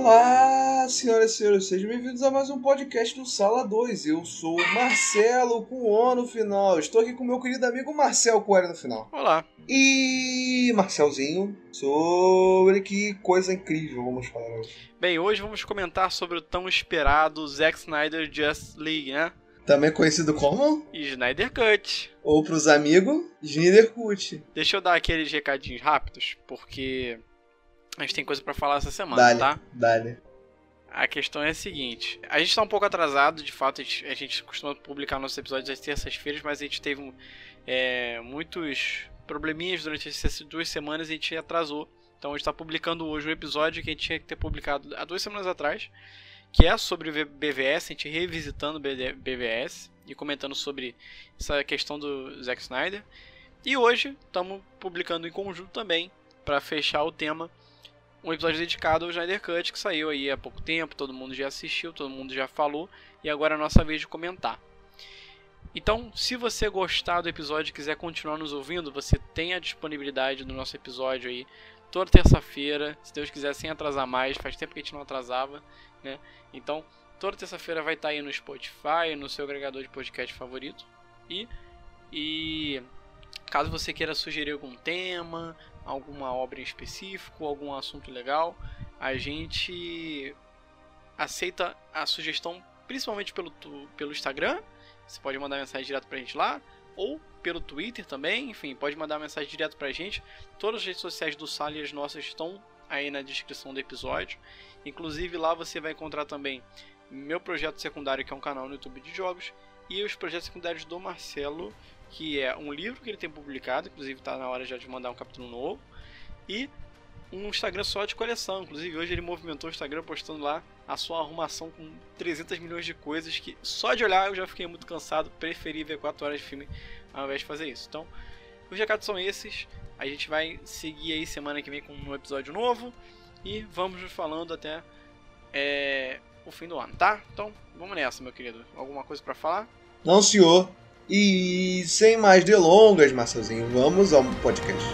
Olá, senhoras e senhores, sejam bem-vindos a mais um podcast do Sala 2. Eu sou o Marcelo com O no final. Estou aqui com meu querido amigo Marcel com no final. Olá. E Marcelzinho, sobre que coisa incrível vamos falar hoje. Bem, hoje vamos comentar sobre o tão esperado Zack Snyder Just League, né? Também conhecido como? Snyder Cut. Ou pros amigos, Snyder Cut. Deixa eu dar aqueles recadinhos rápidos, porque a gente tem coisa para falar essa semana, dale, tá? Dale. A questão é a seguinte: a gente tá um pouco atrasado, de fato, a gente, a gente costuma publicar nossos episódios às terças-feiras, mas a gente teve é, muitos probleminhas durante essas duas semanas e a gente atrasou. Então a gente está publicando hoje um episódio que a gente tinha que ter publicado há duas semanas atrás que é sobre BVS, a gente revisitando BVS e comentando sobre essa questão do Zack Snyder. E hoje estamos publicando em conjunto também, para fechar o tema, um episódio dedicado ao Snyder Cut, que saiu aí há pouco tempo, todo mundo já assistiu, todo mundo já falou, e agora é a nossa vez de comentar. Então, se você gostar do episódio e quiser continuar nos ouvindo, você tem a disponibilidade do nosso episódio aí toda terça-feira, se Deus quiser, sem atrasar mais, faz tempo que a gente não atrasava né? Então, toda terça-feira vai estar aí no Spotify, no seu agregador de podcast favorito. E, e caso você queira sugerir algum tema, alguma obra em específico, algum assunto legal, a gente aceita a sugestão principalmente pelo, pelo Instagram. Você pode mandar mensagem direto pra gente lá. Ou pelo Twitter também. Enfim, pode mandar mensagem direto pra gente. Todas as redes sociais do Sala e as nossas estão aí na descrição do episódio. Inclusive lá você vai encontrar também meu projeto secundário, que é um canal no YouTube de jogos, e os projetos secundários do Marcelo, que é um livro que ele tem publicado, inclusive está na hora já de mandar um capítulo novo, e um Instagram só de coleção. Inclusive hoje ele movimentou o Instagram postando lá a sua arrumação com 300 milhões de coisas que só de olhar eu já fiquei muito cansado, preferi ver 4 horas de filme ao invés de fazer isso. Então, os recados são esses. A gente vai seguir aí semana que vem com um episódio novo. E vamos falando até é, o fim do ano, tá? Então, vamos nessa, meu querido. Alguma coisa para falar? Não, senhor. E sem mais delongas, Marcelzinho, vamos ao podcast.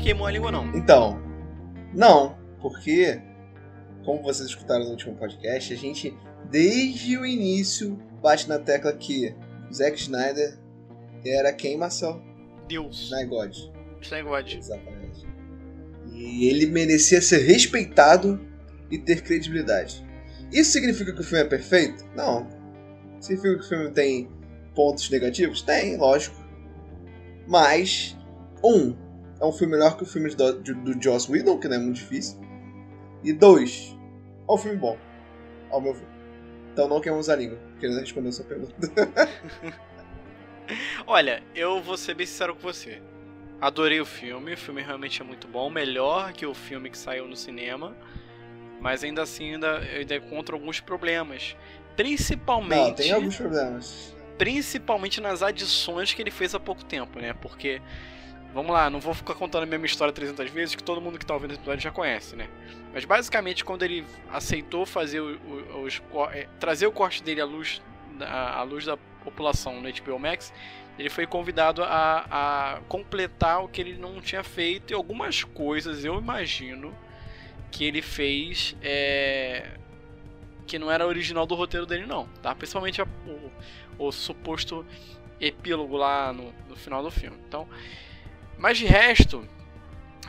Queimou a língua, não. Então, não, porque, como vocês escutaram no último podcast, a gente, desde o início, bate na tecla que Zack Snyder era quem, Marcel? Deus. Snyder God. Snyder God. Exatamente. E ele merecia ser respeitado e ter credibilidade. Isso significa que o filme é perfeito? Não. Significa que o filme tem pontos negativos? Tem, lógico. Mas, um, é um filme melhor que o filme do, do Joss Whedon, que não é muito difícil. E dois, é um filme bom, ao meu ver. Então não queimamos a língua, querendo responder a sua pergunta. Olha, eu vou ser bem sincero com você. Adorei o filme, o filme realmente é muito bom, melhor que o filme que saiu no cinema, mas ainda assim ainda, ainda encontro alguns problemas. Principalmente. Não, tem alguns problemas. Principalmente nas adições que ele fez há pouco tempo, né? Porque Vamos lá, não vou ficar contando a mesma história 300 vezes que todo mundo que está ouvindo esse episódio já conhece, né? Mas basicamente, quando ele aceitou fazer o, o, os, é, trazer o corte dele à luz, à, à luz da população no HBO Max, ele foi convidado a, a completar o que ele não tinha feito e algumas coisas, eu imagino, que ele fez é, que não era original do roteiro dele, não, tá? Principalmente a, o, o, suposto epílogo lá no, no final do filme. Então. Mas de resto,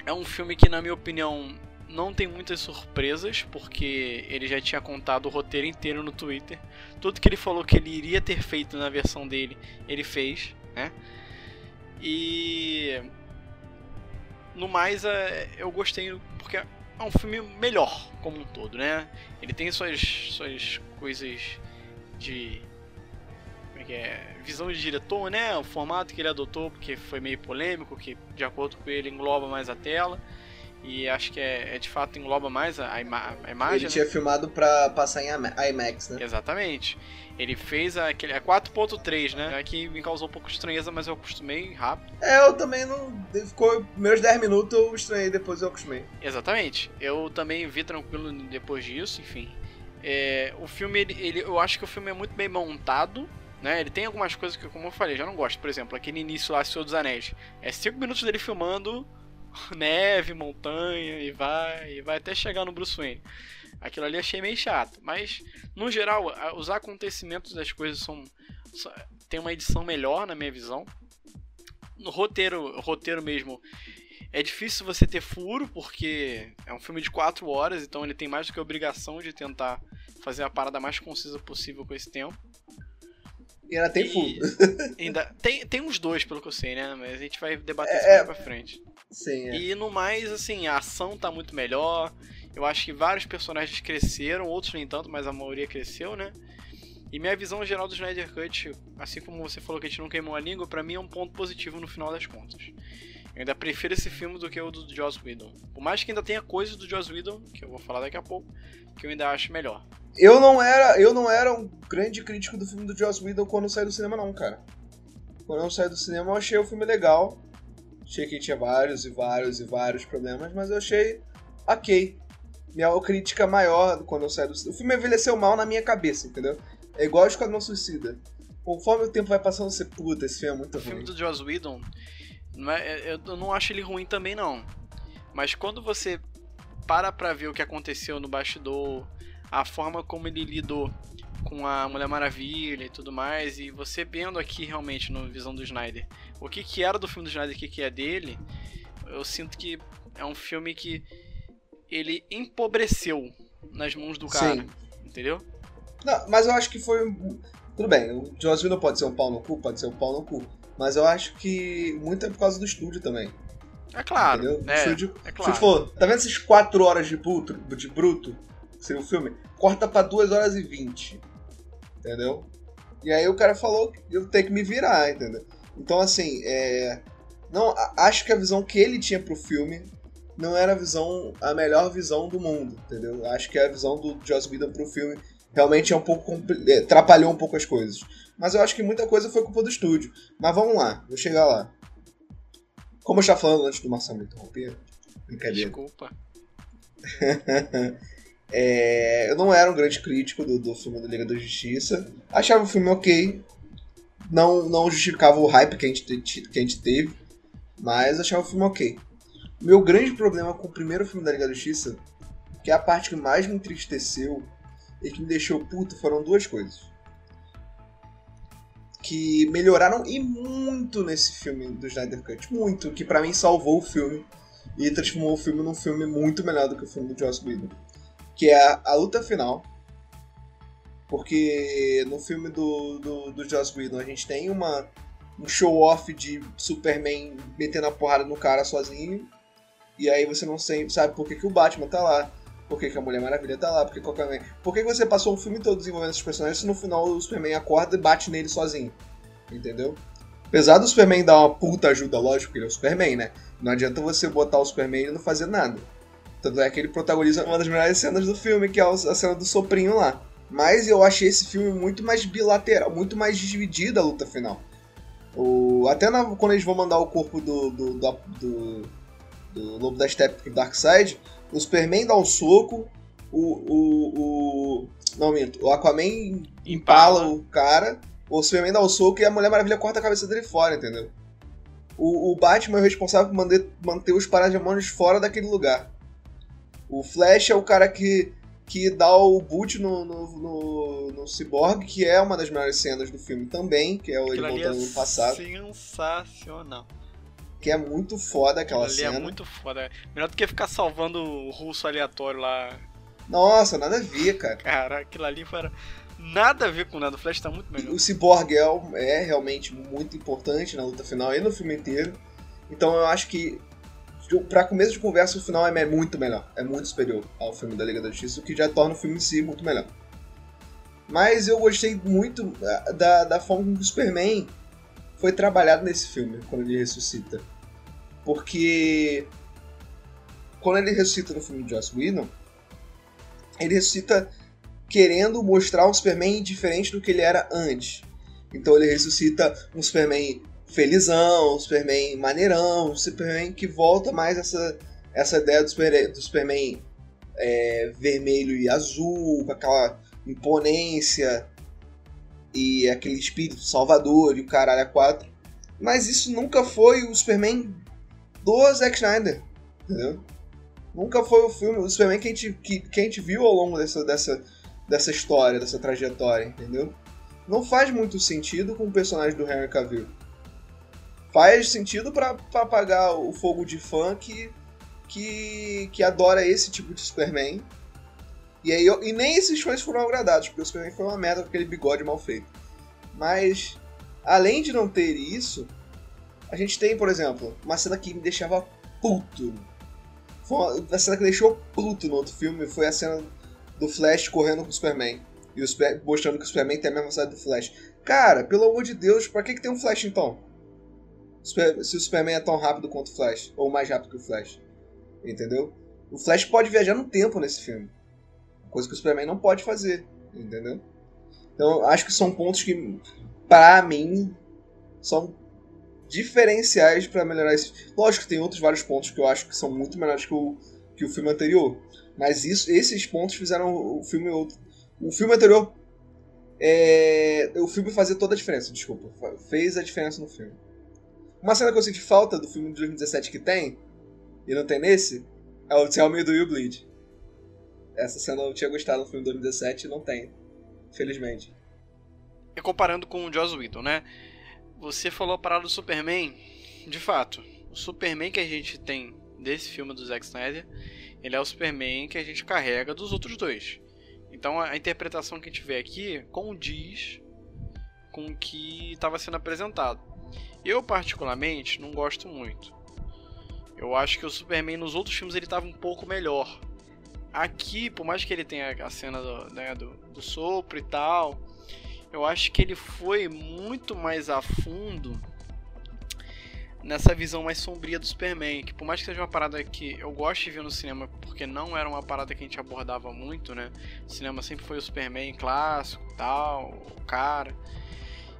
é um filme que, na minha opinião, não tem muitas surpresas, porque ele já tinha contado o roteiro inteiro no Twitter. Tudo que ele falou que ele iria ter feito na versão dele, ele fez, né? E no mais, é, eu gostei porque é um filme melhor como um todo, né? Ele tem suas, suas coisas de como é que é, visão de diretor, né? O formato que ele adotou, porque foi meio polêmico, que de acordo com ele engloba mais a tela. E acho que é, é de fato engloba mais a, ima a imagem. Ele né? tinha filmado pra passar em IMAX, né? Exatamente. Ele fez aquele. É 4.3, né? É que me causou um pouco de estranheza, mas eu acostumei rápido. É, eu também não. Ficou primeiros 10 minutos, eu estranhei, depois eu acostumei. Exatamente. Eu também vi tranquilo depois disso, enfim. É, o filme, ele, ele, eu acho que o filme é muito bem montado. Né? Ele tem algumas coisas que, como eu falei, já não gosto. Por exemplo, aquele início lá, Senhor dos Anéis. É 5 minutos dele filmando neve, montanha, e vai, e vai até chegar no Bruce Wayne. Aquilo ali achei meio chato, mas no geral, os acontecimentos das coisas são tem uma edição melhor na minha visão. No roteiro, roteiro mesmo, é difícil você ter furo porque é um filme de 4 horas, então ele tem mais do que a obrigação de tentar fazer a parada mais concisa possível com esse tempo. E ainda tem furo. ainda tem, tem uns dois, pelo que eu sei, né? Mas a gente vai debater é, isso mais é. pra frente. Sim, é. E no mais, assim, a ação tá muito melhor. Eu acho que vários personagens cresceram, outros nem tanto, mas a maioria cresceu, né? E minha visão geral do Snyder Cut, assim como você falou que a gente não queimou a língua, para mim é um ponto positivo no final das contas. Eu ainda prefiro esse filme do que o do Joss Whedon. Por mais que ainda tenha coisas do Joss Whedon, que eu vou falar daqui a pouco, que eu ainda acho melhor. Eu não era, eu não era um grande crítico do filme do Joss Whedon quando eu saí do cinema não, cara. Quando eu saí do cinema eu achei o filme legal. Achei que tinha vários e vários e vários problemas, mas eu achei ok. Minha crítica maior quando eu saí do cinema. O filme envelheceu mal na minha cabeça, entendeu? É igual o Esquadrão Suicida. Conforme o tempo vai passando, você, puta, esse filme é muito ruim. O filme do Joss Whedon, eu não acho ele ruim também, não. Mas quando você para pra ver o que aconteceu no bastidor, a forma como ele lidou com a Mulher Maravilha e tudo mais, e você vendo aqui realmente no Visão do Snyder o que, que era do filme do Snyder e o que, que é dele, eu sinto que é um filme que ele empobreceu nas mãos do cara, Sim. entendeu? Não, mas eu acho que foi. Tudo bem, o Joss Whedon pode ser um pau no cu, pode ser um pau no cu. Mas eu acho que muito é por causa do estúdio também. É claro. Entendeu? É, estúdio, é claro. For, tá vendo essas 4 horas de bruto, de bruto? Seria o filme? Corta pra 2 horas e 20 entendeu? E aí o cara falou que eu tenho que me virar, entendeu? Então, assim, é... não, acho que a visão que ele tinha pro filme não era a visão, a melhor visão do mundo, entendeu? Acho que a visão do Joss Whedon pro filme realmente é um pouco é, atrapalhou um pouco as coisas. Mas eu acho que muita coisa foi culpa do estúdio. Mas vamos lá, vou chegar lá. Como eu estava falando antes do Marcelo me interromper, brincadeira. Desculpa. É, eu não era um grande crítico do, do filme da Liga da Justiça. Achava o filme ok. Não, não justificava o hype que a, gente, que a gente teve. Mas achava o filme ok. Meu grande problema com o primeiro filme da Liga da Justiça, que é a parte que mais me entristeceu e que me deixou puto, foram duas coisas. Que melhoraram e muito nesse filme do Snyder Cut. Muito. Que para mim salvou o filme e transformou o filme num filme muito melhor do que o filme do Joss Whedon que é a, a luta final. Porque no filme do, do, do Joss Whedon a gente tem uma, um show-off de Superman metendo a porrada no cara sozinho. E aí você não sabe por que, que o Batman tá lá. Por que, que a Mulher Maravilha tá lá? Por que, qualquer... por que você passou o filme todo desenvolvendo esses personagens se no final o Superman acorda e bate nele sozinho? Entendeu? Apesar do Superman dar uma puta ajuda, lógico que ele é o Superman, né? Não adianta você botar o Superman e não fazer nada. Tanto é que ele protagoniza uma das melhores cenas do filme, que é a cena do soprinho lá. Mas eu achei esse filme muito mais bilateral, muito mais dividida a luta final. O, até na, quando eles vão mandar o corpo do, do, do, do, do Lobo da Steppe pro Darkseid, o Superman dá um soco, o. o, o não, minto, o Aquaman empala o cara, o Superman dá um soco e a Mulher Maravilha corta a cabeça dele fora, entendeu? O, o Batman é o responsável por manter, manter os parademônios fora daquele lugar. O Flash é o cara que, que dá o boot no, no, no, no Cyborg, que é uma das melhores cenas do filme também, que é ele voltando é no passado. Sensacional. Que é muito foda aquela Aquilo cena. Ali é muito foda. Melhor do que ficar salvando o russo aleatório lá. Nossa, nada a ver, cara. Cara, aquilo ali foi nada a ver com nada. O Flash tá muito melhor. O Cyborg é, é realmente muito importante na luta final e no filme inteiro. Então eu acho que para começo de conversa, o final é muito melhor. É muito superior ao filme da Liga da Justiça, o que já torna o filme em si muito melhor. Mas eu gostei muito ah, da, da forma como o Superman foi trabalhado nesse filme, quando ele ressuscita. Porque quando ele ressuscita no filme de Joss Whedon, ele ressuscita querendo mostrar um Superman diferente do que ele era antes. Então ele ressuscita um Superman felizão, um Superman maneirão, um Superman que volta mais essa, essa ideia do, super, do Superman é, vermelho e azul, com aquela imponência e aquele espírito salvador e o caralho a quatro. Mas isso nunca foi o Superman do Zack Snyder, entendeu? Nunca foi o filme, o Superman que a gente, que, que a gente viu ao longo dessa, dessa, dessa história, dessa trajetória, entendeu? Não faz muito sentido com o personagem do Henry Cavill. Faz sentido para apagar o fogo de fã que, que, que adora esse tipo de Superman. E, aí, e nem esses fãs foram agradados, porque o Superman foi uma merda com aquele bigode mal feito. Mas, além de não ter isso, a gente tem, por exemplo, uma cena que me deixava puto. Foi uma, a cena que deixou puto no outro filme foi a cena do Flash correndo com o Superman. E o Super, mostrando que o Superman tem a mesma velocidade do Flash. Cara, pelo amor de Deus, pra que, que tem um Flash então? Se o Superman é tão rápido quanto o Flash, ou mais rápido que o Flash. Entendeu? O Flash pode viajar no tempo nesse filme. Coisa que o Superman não pode fazer. Entendeu? Então, acho que são pontos que, para mim, são diferenciais para melhorar esse. Lógico tem outros vários pontos que eu acho que são muito melhores que o, que o filme anterior. Mas isso, esses pontos fizeram o filme outro. O filme anterior. É, o filme fazia toda a diferença, desculpa. Fez a diferença no filme. Uma cena que eu senti falta do filme de 2017 que tem, e não tem nesse, é o Tell Me Do You Bleed. Essa cena eu tinha gostado no filme de 2017 e não tem. Felizmente. E comparando com o Joss Whedon, né? Você falou a parada do Superman. De fato, o Superman que a gente tem desse filme do Zack Snyder, ele é o Superman que a gente carrega dos outros dois. Então a interpretação que a gente vê aqui condiz com o que estava sendo apresentado. Eu, particularmente, não gosto muito. Eu acho que o Superman nos outros filmes ele estava um pouco melhor. Aqui, por mais que ele tenha a cena do, né, do, do sopro e tal, eu acho que ele foi muito mais a fundo nessa visão mais sombria do Superman, que por mais que seja uma parada que eu gosto de ver no cinema, porque não era uma parada que a gente abordava muito, né? O cinema sempre foi o Superman clássico, tal, o cara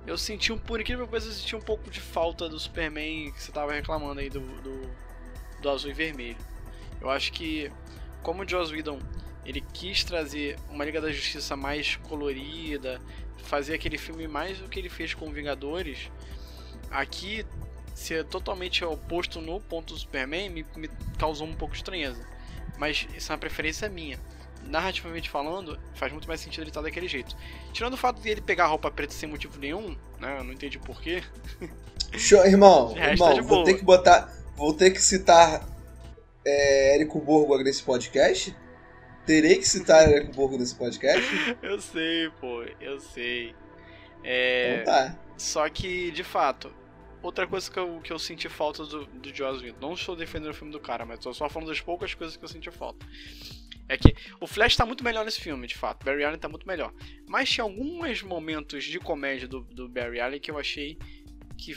eu senti um, por incrível que eu senti um pouco de falta do Superman que você tava reclamando aí do, do, do azul e vermelho. Eu acho que, como o Joss Whedon ele quis trazer uma Liga da Justiça mais colorida, fazer aquele filme mais do que ele fez com Vingadores, aqui ser totalmente oposto no ponto do Superman me, me causou um pouco de estranheza. Mas isso é uma preferência minha narrativamente falando, faz muito mais sentido ele estar daquele jeito. Tirando o fato de ele pegar a roupa preta sem motivo nenhum, né? Eu não entendi porquê. Show, irmão, irmão, vou ter que botar. Vou ter que citar é, Érico Borgo nesse podcast? Terei que citar Érico Borgo nesse podcast? eu sei, pô, eu sei. É, então tá. Só que, de fato, outra coisa que eu, que eu senti falta do, do Joss Whedon, não estou defendendo o filme do cara, mas estou só falando das poucas coisas que eu senti falta. É que o Flash tá muito melhor nesse filme, de fato. Barry Allen tá muito melhor. Mas tinha alguns momentos de comédia do, do Barry Allen que eu achei que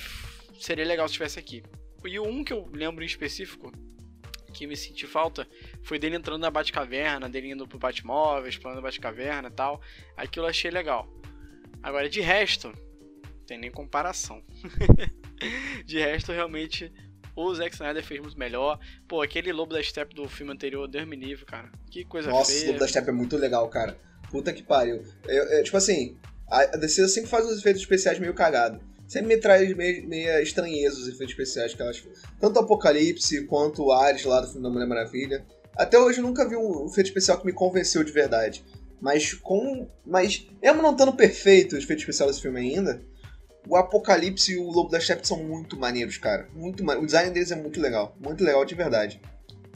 seria legal se estivesse aqui. E um que eu lembro em específico, que me senti falta, foi dele entrando na Batcaverna, dele indo pro Batmóvel, explorando a Batcaverna e tal. Aquilo eu achei legal. Agora, de resto, não tem nem comparação. de resto, realmente, o Zack Snyder fez muito melhor. Pô, aquele Lobo da Steppe do filme anterior, Deus me livre, cara. Que coisa Nossa, feia. Nossa, Lobo da Steppe é muito legal, cara. Puta que pariu. Eu, eu, tipo assim, a DC sempre faz uns efeitos especiais meio cagados. Sempre me traz meio, meio estranheza os efeitos especiais que elas Tanto o Apocalipse quanto o Ares lá do filme da Mulher Maravilha. Até hoje eu nunca vi um efeito especial que me convenceu de verdade. Mas com. Mas, mesmo não estando perfeito o efeito especial desse filme ainda, o Apocalipse e o Lobo da Steppe são muito maneiros, cara. Muito. O design deles é muito legal. Muito legal de verdade.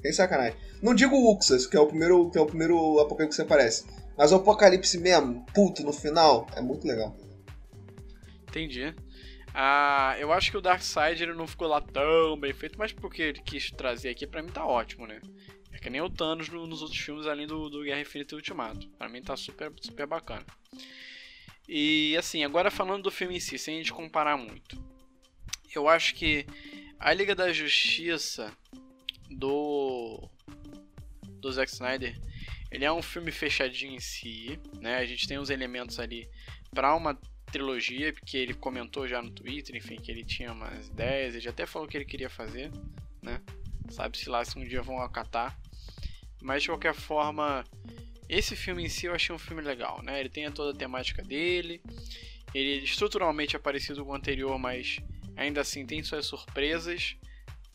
Tem sacanagem. Não digo o Uxas, que é o primeiro, que é o primeiro Apocalipse que aparece. Mas o Apocalipse mesmo, puto, no final, é muito legal. Entendi. Ah, eu acho que o Darkseid ele não ficou lá tão bem feito, mas porque ele quis trazer aqui, pra mim tá ótimo, né? É que nem o Thanos no, nos outros filmes, além do, do Guerra Infinita e Ultimato. Pra mim tá super, super bacana. E assim, agora falando do filme em si, sem a gente comparar muito. Eu acho que a Liga da Justiça do do Zack Snyder, ele é um filme fechadinho em si, né? A gente tem os elementos ali para uma trilogia, porque ele comentou já no Twitter, enfim, que ele tinha umas ideias, ele até falou que ele queria fazer, né? Sabe-se lá se um dia vão acatar. Mas de qualquer forma, esse filme em si eu achei um filme legal, né? Ele tem toda a temática dele, ele estruturalmente é parecido com o anterior, mas ainda assim tem suas surpresas.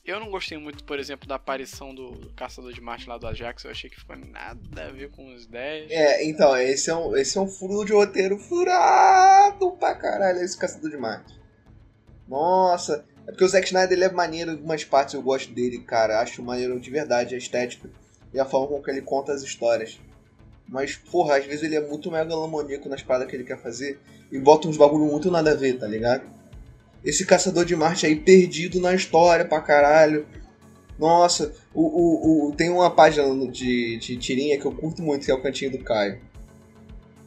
Eu não gostei muito, por exemplo, da aparição do Caçador de Marte lá do Ajax. Eu achei que ficou nada a ver com os 10. É, então, esse é um, esse é um furo de roteiro furado pra caralho, esse Caçador de Marte. Nossa, é porque o Zack Snyder ele é maneiro em algumas partes, eu gosto dele, cara. Acho maneiro de verdade a estética e a forma com que ele conta as histórias. Mas, porra, às vezes ele é muito megalomaníaco nas paradas que ele quer fazer e bota uns bagulho muito nada a ver, tá ligado? Esse caçador de Marte aí perdido na história pra caralho. Nossa, o, o, o, tem uma página de, de tirinha que eu curto muito, que é o Cantinho do Caio.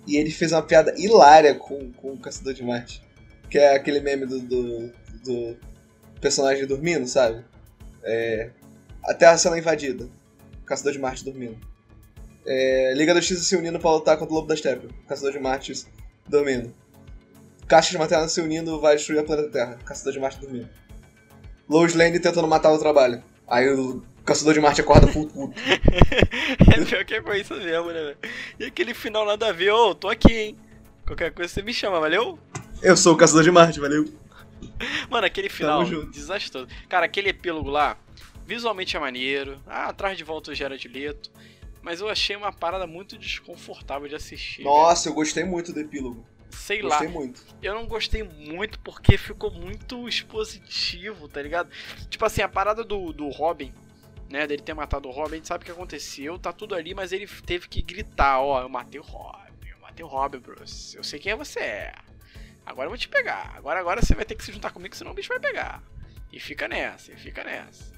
E ele fez uma piada hilária com, com o Caçador de Marte. Que é aquele meme do, do, do personagem dormindo, sabe? É, a Terra sendo invadida. Caçador de Marte dormindo. É, Liga da Justiça se unindo pra lutar contra o Lobo da Steppe. Caçador de Marte dormindo. Caixa de materna se unindo vai destruir a planeta Terra. Caçador de Marte dormindo. Lois Lane tentando matar o trabalho. Aí o Caçador de Marte acorda full puto. é pior que foi isso mesmo, né, velho? E aquele final nada a ver, ô, oh, tô aqui, hein? Qualquer coisa você me chama, valeu? Eu sou o Caçador de Marte, valeu? Mano, aquele final desastroso. Cara, aquele epílogo lá, visualmente é maneiro. Ah, atrás de volta o Gerard Leto. Mas eu achei uma parada muito desconfortável de assistir. Nossa, eu gostei muito do epílogo. Sei gostei lá. muito. Eu não gostei muito porque ficou muito expositivo, tá ligado? Tipo assim, a parada do, do Robin, né? Dele ter matado o Robin, a gente sabe o que aconteceu, tá tudo ali, mas ele teve que gritar, ó, eu matei o Robin, eu matei o Robin, Bruce. Eu sei quem é você é. Agora eu vou te pegar. Agora, agora você vai ter que se juntar comigo, senão o bicho vai pegar. E fica nessa, e fica nessa.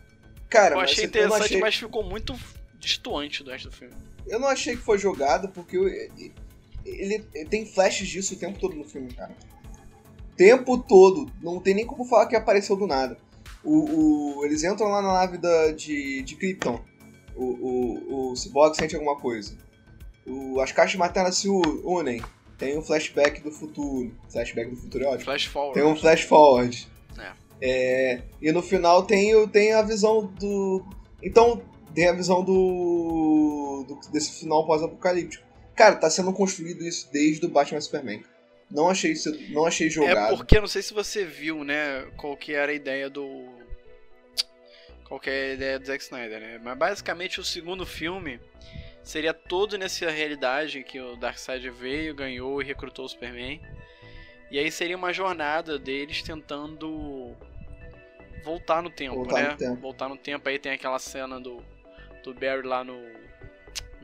Cara, eu achei interessante, eu achei... mas ficou muito destoante do resto do filme. Eu não achei que foi jogado, porque ele, ele, ele tem flashes disso o tempo todo no filme, cara. Tempo todo. Não tem nem como falar que apareceu do nada. O, o eles entram lá na nave da, de, de Krypton. O, o, o Cyborg sente alguma coisa. O, as caixas maternas se unem. Tem um flashback do futuro. Flashback do futuro é ótimo. Flash forward. Tem um flash forward. É. É, e no final tem, tem a visão do. Então, tem a visão do, do desse final pós-apocalíptico. Cara, tá sendo construído isso desde o Batman Superman. Não achei isso, não achei jogado. É porque eu não sei se você viu, né, qual que era a ideia do qual que é a ideia do Zack Snyder, né? Mas basicamente o segundo filme seria todo nessa realidade que o Darkseid veio, ganhou e recrutou o Superman. E aí seria uma jornada deles tentando voltar no tempo, voltar né? No tempo. Voltar no tempo. Aí tem aquela cena do, do Barry lá no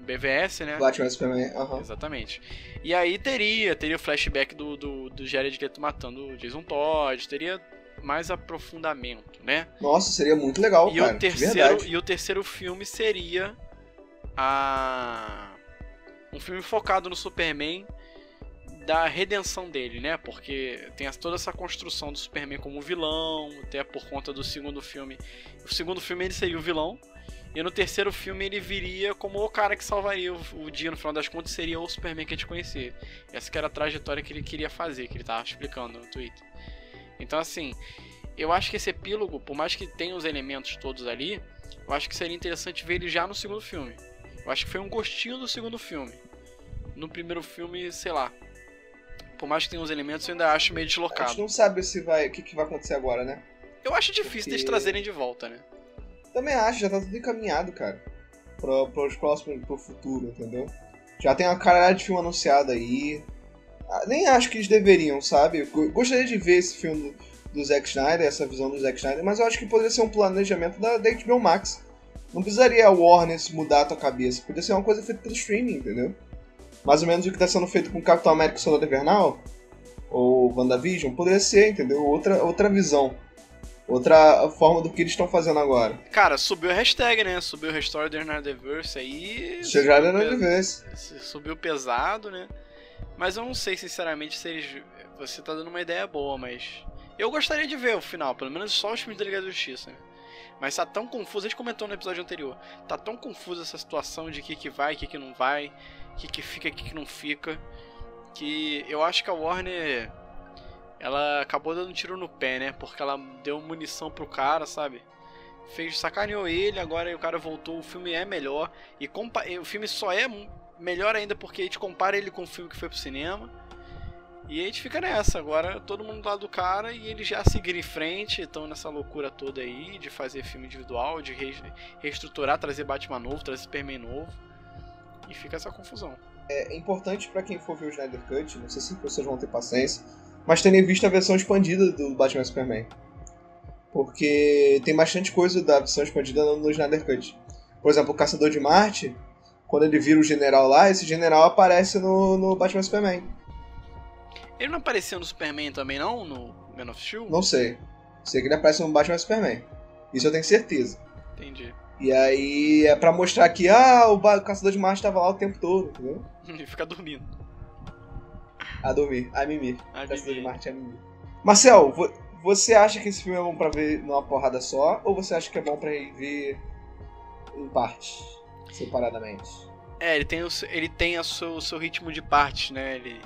BVS, né? Batman Superman, aham. Uhum. Exatamente. E aí teria, teria o flashback do, do, do Jared Leto matando o Jason Todd, teria mais aprofundamento, né? Nossa, seria muito legal, e cara. O terceiro, e o terceiro filme seria a um filme focado no Superman da redenção dele, né? Porque tem toda essa construção do Superman como vilão, até por conta do segundo filme. O segundo filme ele seria o vilão, e no terceiro filme ele viria como o cara que salvaria o, dia, no final das contas, seria o Superman que a gente conhecia. Essa que era a trajetória que ele queria fazer, que ele tava explicando no Twitter. Então, assim, eu acho que esse epílogo, por mais que tenha os elementos todos ali, eu acho que seria interessante ver ele já no segundo filme. Eu acho que foi um gostinho do segundo filme. No primeiro filme, sei lá. Por mais que tenha uns elementos, eu ainda acho meio deslocado. A gente não sabe se vai, o que, que vai acontecer agora, né? Eu acho difícil Porque... eles trazerem de volta, né? Também acho, já tá tudo encaminhado, cara. Para os próximos, pro futuro, entendeu? Já tem uma caralho de filme anunciado aí. Ah, nem acho que eles deveriam, sabe? Gostaria de ver esse filme do, do Zack Snyder, essa visão do Zack Snyder, mas eu acho que poderia ser um planejamento da, da HBO Max. Não precisaria a Warner mudar a tua cabeça. Podia ser uma coisa feita pelo streaming, entendeu? Mais ou menos o que está sendo feito com Capitão América Soldado Invernal ou WandaVision, poderia ser, entendeu? Outra, outra visão. Outra forma do que eles estão fazendo agora. Cara, subiu a hashtag, né? Subiu o Restore the Nardiverse aí. Chegar no Nardiverse. Subiu pesado, né? Mas eu não sei, sinceramente, se eles. Você tá dando uma ideia boa, mas. Eu gostaria de ver o final, pelo menos só os filmes da Liga da Justiça. Né? Mas tá tão confuso, a gente comentou no episódio anterior. Tá tão confusa essa situação de que que vai, que que não vai, que que fica, que que não fica. Que eu acho que a Warner. Ela acabou dando um tiro no pé, né? Porque ela deu munição pro cara, sabe? Fez, sacaneou ele, agora o cara voltou, o filme é melhor. E o filme só é melhor ainda porque a gente compara ele com o filme que foi pro cinema. E a gente fica nessa, agora todo mundo do lado do cara e eles já seguiram em frente, estão nessa loucura toda aí de fazer filme individual, de re reestruturar, trazer Batman novo, trazer Superman novo. E fica essa confusão. É importante para quem for ver o Snyder Cut, não sei se vocês vão ter paciência, mas terem visto a versão expandida do Batman Superman. Porque tem bastante coisa da versão expandida no Snyder Cut. Por exemplo, o Caçador de Marte, quando ele vira o general lá, esse general aparece no, no Batman Superman. Ele não apareceu no Superman também, não? No Man of Steel? Não sei. Sei que ele aparece no Batman Superman. Isso eu tenho certeza. Entendi. E aí é pra mostrar que, ah, o Caçador de Marte tava lá o tempo todo, entendeu? Ele fica dormindo. A dormir, a mimir. A Caçador de Marte a mimir. Marcel, você acha que esse filme é bom pra ver numa porrada só? Ou você acha que é bom pra ver em parte, separadamente? É, ele tem o, ele tem o seu, o seu ritmo de parte, né? Ele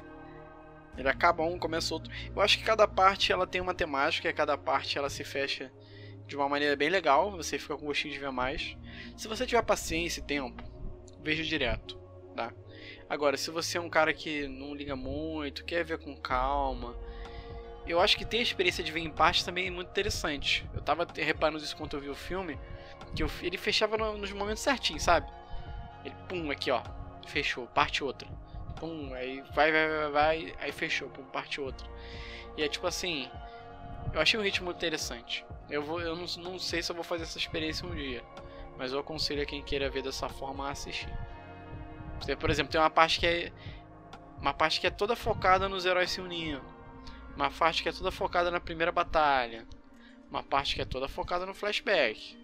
ele acaba um, começa outro. Eu acho que cada parte ela tem uma temática, e cada parte ela se fecha de uma maneira bem legal, você fica com gostinho de ver mais. Se você tiver paciência e tempo, veja direto, tá? Agora, se você é um cara que não liga muito, quer ver com calma, eu acho que ter a experiência de ver em parte também é muito interessante. Eu tava reparando isso quando eu vi o filme, que eu, ele fechava no, nos momentos certinhos, sabe? Ele, pum, aqui ó, fechou, parte outra pum, aí vai, vai, vai, vai, aí fechou, pum, parte outra. E é tipo assim, eu achei um ritmo interessante. Eu, vou, eu não, não sei se eu vou fazer essa experiência um dia, mas eu aconselho a quem queira ver dessa forma a assistir. Por exemplo, tem uma parte que é uma parte que é toda focada nos heróis se unindo, uma parte que é toda focada na primeira batalha, uma parte que é toda focada no flashback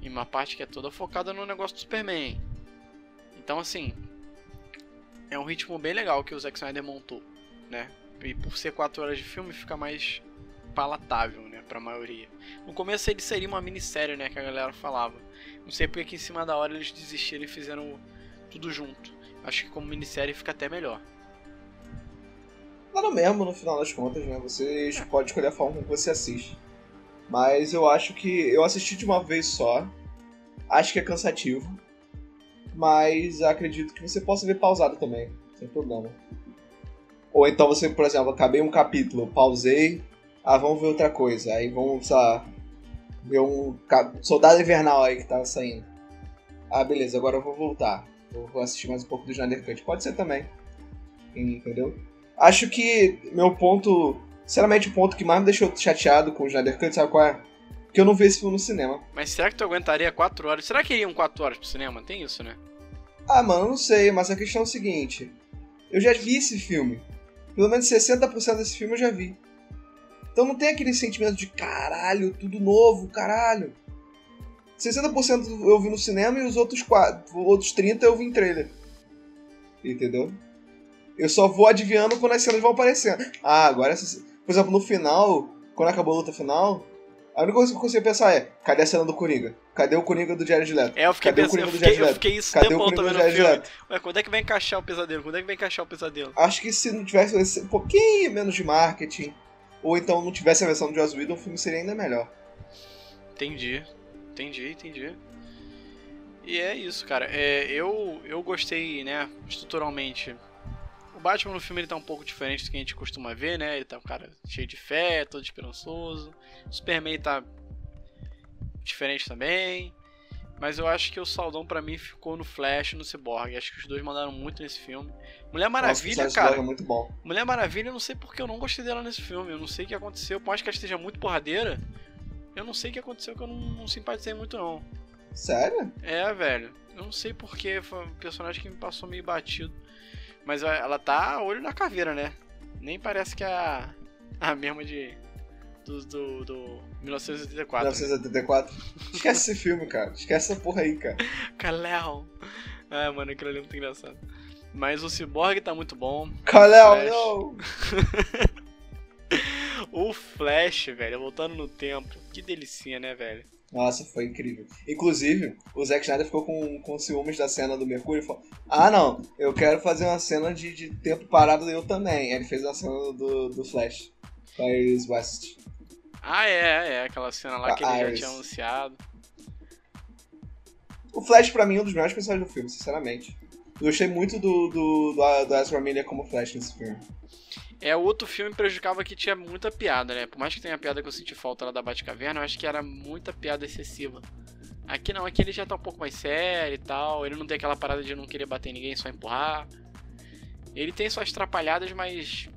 e uma parte que é toda focada no negócio do Superman. Então assim, é um ritmo bem legal que o Zack Snyder montou, né? E por ser 4 horas de filme fica mais palatável, né, pra maioria. No começo ele seria uma minissérie, né, que a galera falava. Não sei porque que em cima da hora eles desistiram e fizeram tudo junto. Acho que como minissérie fica até melhor. Nada mesmo, no final das contas, né? Você é. pode escolher a forma como você assiste. Mas eu acho que eu assisti de uma vez só. Acho que é cansativo mas acredito que você possa ver pausado também, sem problema. Ou então você, por exemplo, acabei um capítulo, pausei, ah, vamos ver outra coisa, aí vamos, sei lá, ver um Soldado Invernal aí que tava saindo. Ah, beleza, agora eu vou voltar, vou assistir mais um pouco do Snyder Cut. Pode ser também, entendeu? Acho que meu ponto, sinceramente, o ponto que mais me deixou chateado com o Snyder Cut, sabe qual é? Porque eu não vi esse filme no cinema. Mas será que tu aguentaria 4 horas? Será que iriam 4 horas pro cinema? Tem isso, né? Ah, mano, não sei, mas a questão é o seguinte. Eu já vi esse filme. Pelo menos 60% desse filme eu já vi. Então não tem aquele sentimento de caralho, tudo novo, caralho. 60% eu vi no cinema e os outros, 4, outros 30% eu vi em trailer. Entendeu? Eu só vou adivinhando quando as cenas vão aparecendo. Ah, agora essa... Por exemplo, no final, quando acabou a luta final, a única coisa que eu consigo pensar é, cadê a cena do Coringa? Cadê o Coringa do Jared Leto? É, eu fiquei cadê pensando, eu fiquei, eu fiquei isso cadê tempo também no filme. Leto? Ué, quando é que vai encaixar o pesadelo? Quando é que vai encaixar o pesadelo? Acho que se não tivesse um pouquinho menos de marketing, ou então não tivesse a versão do Joss Whedon, o filme seria ainda melhor. Entendi, entendi, entendi. E é isso, cara. É, eu, eu gostei, né, estruturalmente Batman no filme ele tá um pouco diferente do que a gente costuma ver, né? Ele tá um cara cheio de fé, todo esperançoso. O Superman tá diferente também. Mas eu acho que o Saldão para mim ficou no Flash e no Cyborg. Acho que os dois mandaram muito nesse filme. Mulher Maravilha, Nossa, cara. É muito bom. Mulher Maravilha, eu não sei porque eu não gostei dela nesse filme. Eu não sei o que aconteceu. Por mais que ela esteja muito porradeira, eu não sei o que aconteceu que eu não, não simpatizei muito, não. Sério? É, velho. Eu não sei porque foi um personagem que me passou meio batido. Mas ela tá olho na caveira, né? Nem parece que é a, a mesma de do, do, do 1984. 1984. Esquece esse filme, cara. Esquece essa porra aí, cara. Kalel. Ah, mano, aquilo ali é muito engraçado. Mas o Cyborg tá muito bom. Kalel, não! O Flash, velho, voltando no tempo. Que delicinha, né, velho? Nossa, foi incrível. Inclusive, o Zack Snyder ficou com, com ciúmes da cena do Mercúrio e falou: Ah, não, eu quero fazer uma cena de, de tempo parado eu também. Ele fez uma cena do, do Flash. Com a Iris West. Ah, é, é. Aquela cena lá A que ele já tinha anunciado. O Flash, pra mim, é um dos melhores personagens do filme, sinceramente. Eu gostei muito do, do, do, do Ezra Miller como Flash nesse filme. É, o outro filme prejudicava que tinha muita piada, né? Por mais que tenha piada que eu senti falta lá da Batcaverna, eu acho que era muita piada excessiva. Aqui não, aqui ele já tá um pouco mais sério e tal. Ele não tem aquela parada de não querer bater em ninguém, só empurrar. Ele tem suas atrapalhadas, mas.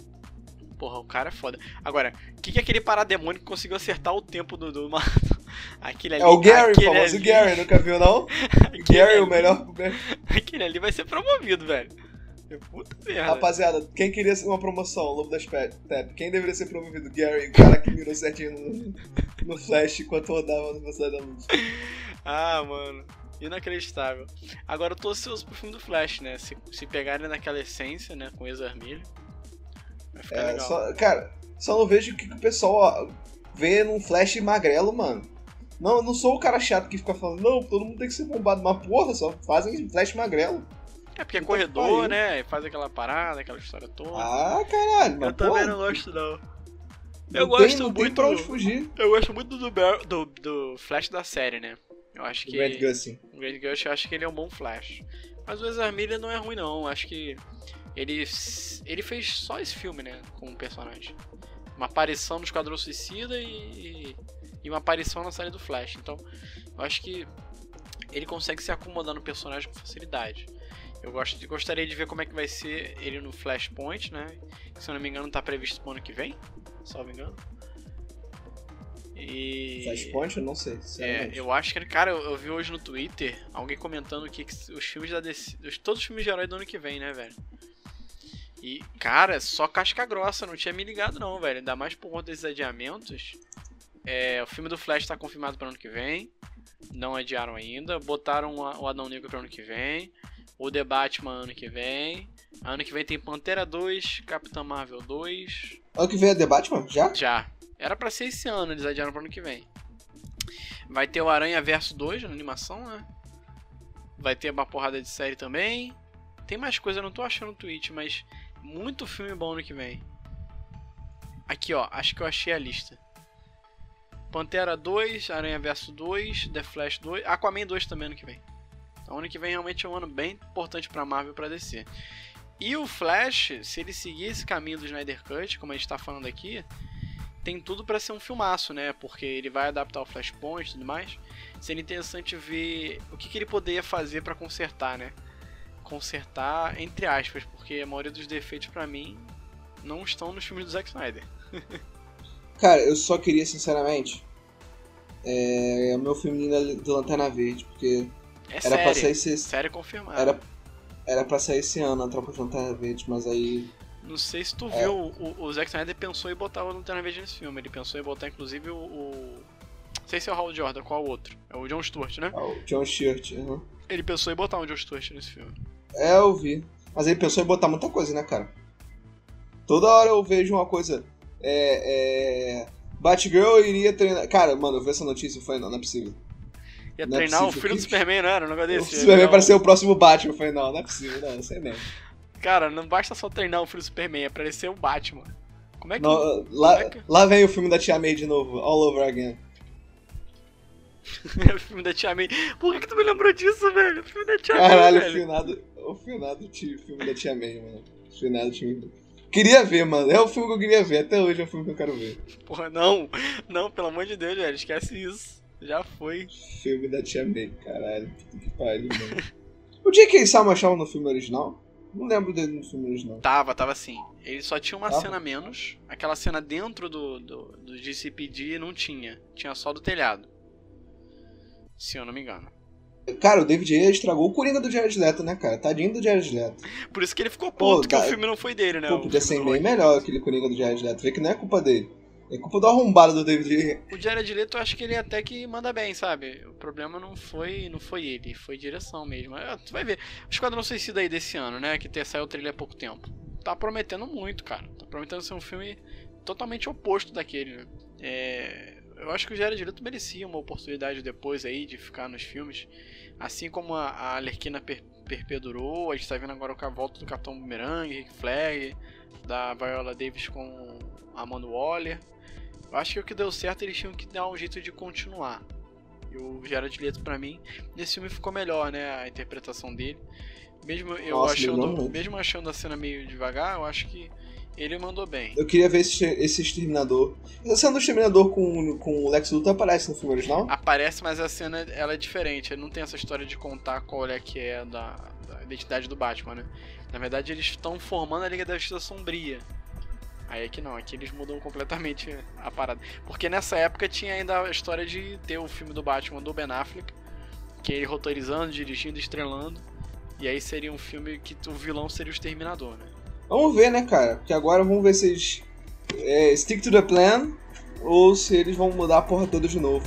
Porra, o cara é foda. Agora, o que, que é aquele parademônio que conseguiu acertar o tempo do. do... aquele ali. É o Gary, o aquele famoso ali- Gary, nunca viu, não? Gary, o ali- melhor. Aquele ali vai ser promovido, velho. Puta merda. Rapaziada, quem queria uma promoção? Lobo das Tep. Quem deveria ser promovido? Gary, o cara que mirou certinho no, no Flash enquanto rodava na Velocidade da Luz. Ah, mano. Inacreditável. Agora eu tô ansioso pro filme do Flash, né? Se, se pegarem naquela essência, né? Com Ezra Miller. Vai ficar É, legal. só, cara, só não vejo o que, que o pessoal ó, vê num Flash magrelo, mano. Não, não sou o cara chato que fica falando, não, todo mundo tem que ser bombado. Mas porra, só fazem Flash magrelo. É porque é Puta corredor, que pariu. né? E faz aquela parada, aquela história toda. Ah, caralho, mas eu também não gosto, não. não Eu tem- gosto não tem muito. pra onde fugir. Eu gosto muito do, do, do Flash da série, né? Eu acho que. Grant Gustin. O Grant Gustin, eu acho que ele é um bom Flash. Mas o Ezra Miller não é ruim, não. Eu Acho que ele, ele fez só esse filme, né? Com o personagem. Uma aparição no Esquadrão Suicida e, e uma aparição na série do Flash. Então, eu acho que ele consegue se acomodar no personagem com facilidade. Eu gosto de- gostaria de ver como é que vai ser ele no Flashpoint, né? Se eu não me engano, tá previsto pro ano que vem. Salvo engano. E. Flashpoint, eu não sei. É, eu acho que, cara, eu, eu vi hoje no Twitter alguém comentando que, os filmes da DC, os- todos os filmes de herói do ano que vem, né, velho? E, cara, só casca grossa, não tinha me ligado não, velho. Ainda mais por conta desses adiamentos. É, o filme do Flash tá confirmado para ano que vem. Não adiaram ainda. Botaram o o Adão Negro para ano que vem. O The Batman ano que vem. Ano que vem tem Pantera 2, Capitã Marvel 2. Ano que vem é The Batman? Já? Já. Era pra ser esse ano, eles adiaram pro ano que vem. Vai ter o Aranha Verso 2 na animação, né? Vai ter uma porrada de série também. Tem mais coisa, eu não tô achando no tweet, mas muito filme bom ano que vem. Aqui, ó, acho que eu achei a lista. Pantera 2, Aranha Verso 2, The Flash 2, Aquaman 2 também ano que vem. Então ano que vem realmente é um ano bem importante pra Marvel e pra DC. E o Flash, se ele seguir esse caminho do Snyder Cut, como a gente tá falando aqui, tem tudo pra ser um filmaço, né? Porque ele vai adaptar o Flashpoint e tudo mais. Seria interessante ver o que, que ele poderia fazer pra consertar, né? Consertar entre aspas, porque a maioria dos defeitos pra mim não estão nos filmes do Zack Snyder. Cara, eu só queria, sinceramente, é, o meu filme do Lanterna Verde, porque É era pra sair série, esse, série confirmada. era, era pra sair esse ano a Tropa de Lanterna Verde, mas aí Não sei se tu É. viu, o, o Zack Snyder pensou em botar o Lanterna Verde nesse filme. Ele pensou em botar, inclusive, o... o- Não sei se é o Hal Jordan, qual o outro? É o John Stewart, né? é o John Stewart. uhum. Ele pensou em botar o John Stewart nesse filme. É, eu vi. Mas ele pensou em botar muita coisa, né, cara? Toda hora eu vejo uma coisa. É. é... Batgirl iria treinar. Cara, mano, eu vi essa notícia e falei, não, não é possível. Ia Não é treinar o possível filho do Superman, não era? Um negócio O desse? Superman Não. para ser o próximo Batman. Eu falei, não, não é possível, não, não sei mesmo. Cara, não basta só treinar o filho do Superman, é pra ser o Batman. Como é que. Não, lá, é que- lá vem o filme da Tia May de novo, all over again. o filme da Tia May. Por que, que tu me lembrou disso, velho? O filme da Tia Caralho, May. o velho. finado, o finado ti- filme da Tia May, mano. O finado time. Queria ver, mano. É o filme que eu queria ver. Até hoje é o filme que eu quero ver. Porra, não. Não, pelo amor de Deus, velho. Esquece isso. Já foi. Filme da Tia May, caralho. Puta que pariu, mano. O J.K. Simon achava no filme original? Não lembro dele no filme original. Tava, tava assim. Ele só tinha uma Tava? cena menos. Aquela cena dentro do, do, do GCPD não tinha. Tinha só do telhado. Se eu não me engano. Cara, o David Ayer estragou o Coringa do Jared Leto, né, cara? Tadinho do Jared Leto. Por isso que ele ficou Pô, puto que dá- o filme não foi dele, né? Pô, podia ser bem melhor aquele Coringa do Jared Leto. Vê que não é culpa dele. É culpa do arrombado do David O Jared Leto, eu acho que ele até que manda bem, sabe? O problema não foi não foi ele, foi direção mesmo. É, tu vai ver. O Esquadrão Suicida aí desse ano, né? Que saiu o trailer há pouco tempo. Tá prometendo muito, cara. Tá prometendo ser um filme totalmente oposto daquele, né? É, eu acho que o Jared Leto merecia uma oportunidade depois aí de ficar nos filmes. Assim como a, a Alerquina per, perpedurou, a gente tá vendo agora com a volta do Capitão Boomerang, Rick Flag, da Viola Davis com Amanda Waller. Eu acho que o que deu certo eles tinham que dar um jeito de continuar. E o Jared Leto, pra mim, nesse filme ficou melhor, né? A interpretação dele. Mesmo eu Nossa, achando, mesmo achando a cena meio devagar, eu acho que ele mandou bem. Eu queria ver esse, esse Exterminador. A cena do Exterminador com, com o Lex Luthor aparece no filme original? Aparece, mas a cena ela é diferente. Ele não tem essa história de contar qual é que é da, da identidade do Batman, né? Na verdade, eles estão formando a Liga da Justiça Sombria. Aí é que não, aqui eles mudam completamente a parada. Porque nessa época tinha ainda a história de ter o filme do Batman do Ben Affleck, que é ele roteirizando, dirigindo, estrelando. E aí seria um filme que o vilão seria o Exterminador, né? Vamos ver, né, cara? Porque agora vamos ver se eles é, stick to the plan ou se eles vão mudar a porra toda de novo.